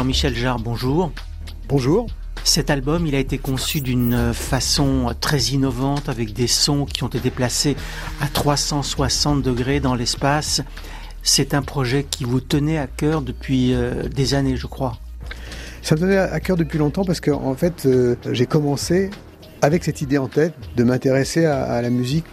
Jean-Michel Jarre, bonjour. Bonjour. Cet album, il a été conçu d'une façon très innovante avec des sons qui ont été placés à 360 degrés dans l'espace. C'est un projet qui vous tenait à cœur depuis euh, des années, je crois. Ça me tenait à cœur depuis longtemps parce que en fait, euh, j'ai commencé avec cette idée en tête de m'intéresser à, la musique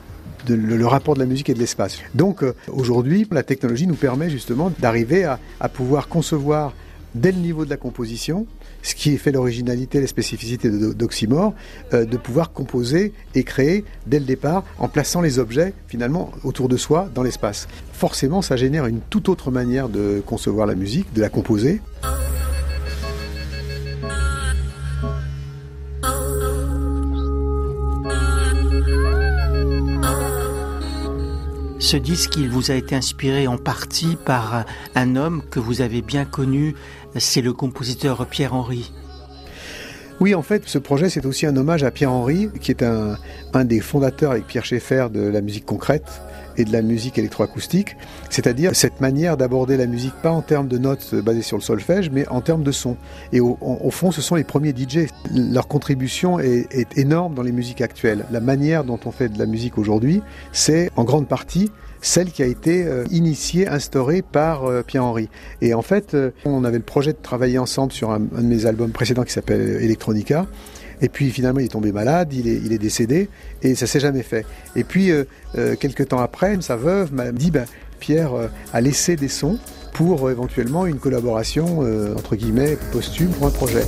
le, rapport de la musique et de l'espace. Donc euh, aujourd'hui, la technologie nous permet justement d'arriver à, pouvoir concevoir dès le niveau de la composition, ce qui fait l'originalité, les spécificités d'Oxymore, euh, de pouvoir composer et créer dès le départ en plaçant les objets finalement autour de soi dans l'espace. Forcément, ça génère une toute autre manière de concevoir la musique, de la composer. Ce disque, il vous a été inspiré en partie par un homme que vous avez bien connu, c'est le compositeur Pierre Henry. Oui, en fait, ce projet, c'est aussi un hommage à Pierre Henry, qui est un, un des fondateurs avec Pierre Schaeffer de la musique concrète et de la musique électroacoustique, c'est-à-dire cette manière d'aborder la musique pas en termes de notes basées sur le solfège, mais en termes de son. Et au, fond, ce sont les premiers DJ. Leur contribution est, énorme dans les musiques actuelles. La manière dont on fait de la musique aujourd'hui, c'est en grande partie celle qui a été euh, initiée, instaurée par euh, Pierre-Henri. Et en fait, euh, on avait le projet de travailler ensemble sur un de mes albums précédents qui s'appelle Electronica. Et puis finalement, il est tombé malade, il est, il est décédé, et ça s'est jamais fait. Et puis, euh, euh, quelques temps après, sa veuve m'a dit, ben, Pierre euh, a laissé des sons pour éventuellement une collaboration, entre guillemets, posthume pour un projet.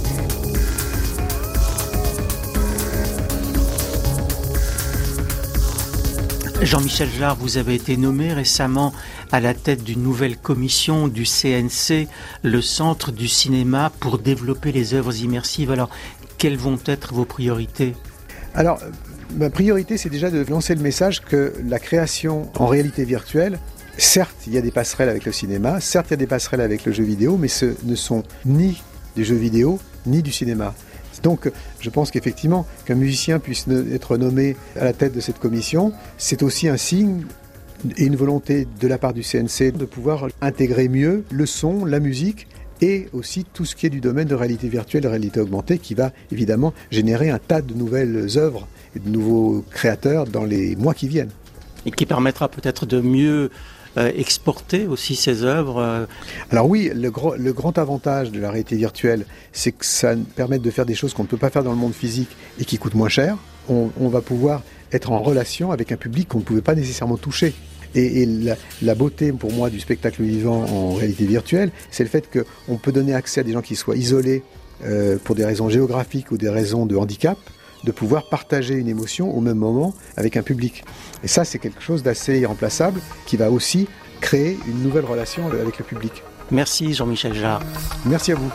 Jean-Michel Jarre, vous avez été nommé récemment à la tête d'une nouvelle commission du CNC, le Centre du cinéma, pour développer les œuvres immersives. Alors, quelles vont être vos priorités Alors, ma priorité, c'est déjà de lancer le message que la création en réalité virtuelle, certes, il y a des passerelles avec le cinéma, certes, il y a des passerelles avec le jeu vidéo, mais ce ne sont ni des jeux vidéo, ni du cinéma. Donc, je pense qu'effectivement, qu'un musicien puisse être nommé à la tête de cette commission, c'est aussi un signe et une volonté de la part du CNC de pouvoir intégrer mieux le son, la musique et aussi tout ce qui est du domaine de réalité virtuelle, de réalité augmentée, qui va évidemment générer un tas de nouvelles œuvres et de nouveaux créateurs dans les mois qui viennent. Et qui permettra peut-être de mieux euh, exporter aussi ces œuvres euh. Alors oui, le, le, grand avantage de la réalité virtuelle, c'est que ça permet de faire des choses qu'on ne peut pas faire dans le monde physique et qui coûtent moins cher. On, on va pouvoir être en relation avec un public qu'on ne pouvait pas nécessairement toucher. Et, la, beauté pour moi du spectacle vivant en réalité virtuelle, c'est le fait qu'on peut donner accès à des gens qui soient isolés euh, pour des raisons géographiques ou des raisons de handicap, de pouvoir partager une émotion au même moment avec un public. Et ça, c'est quelque chose d'assez irremplaçable qui va aussi créer une nouvelle relation avec le public. Merci Jean-Michel Jarre. Merci à vous.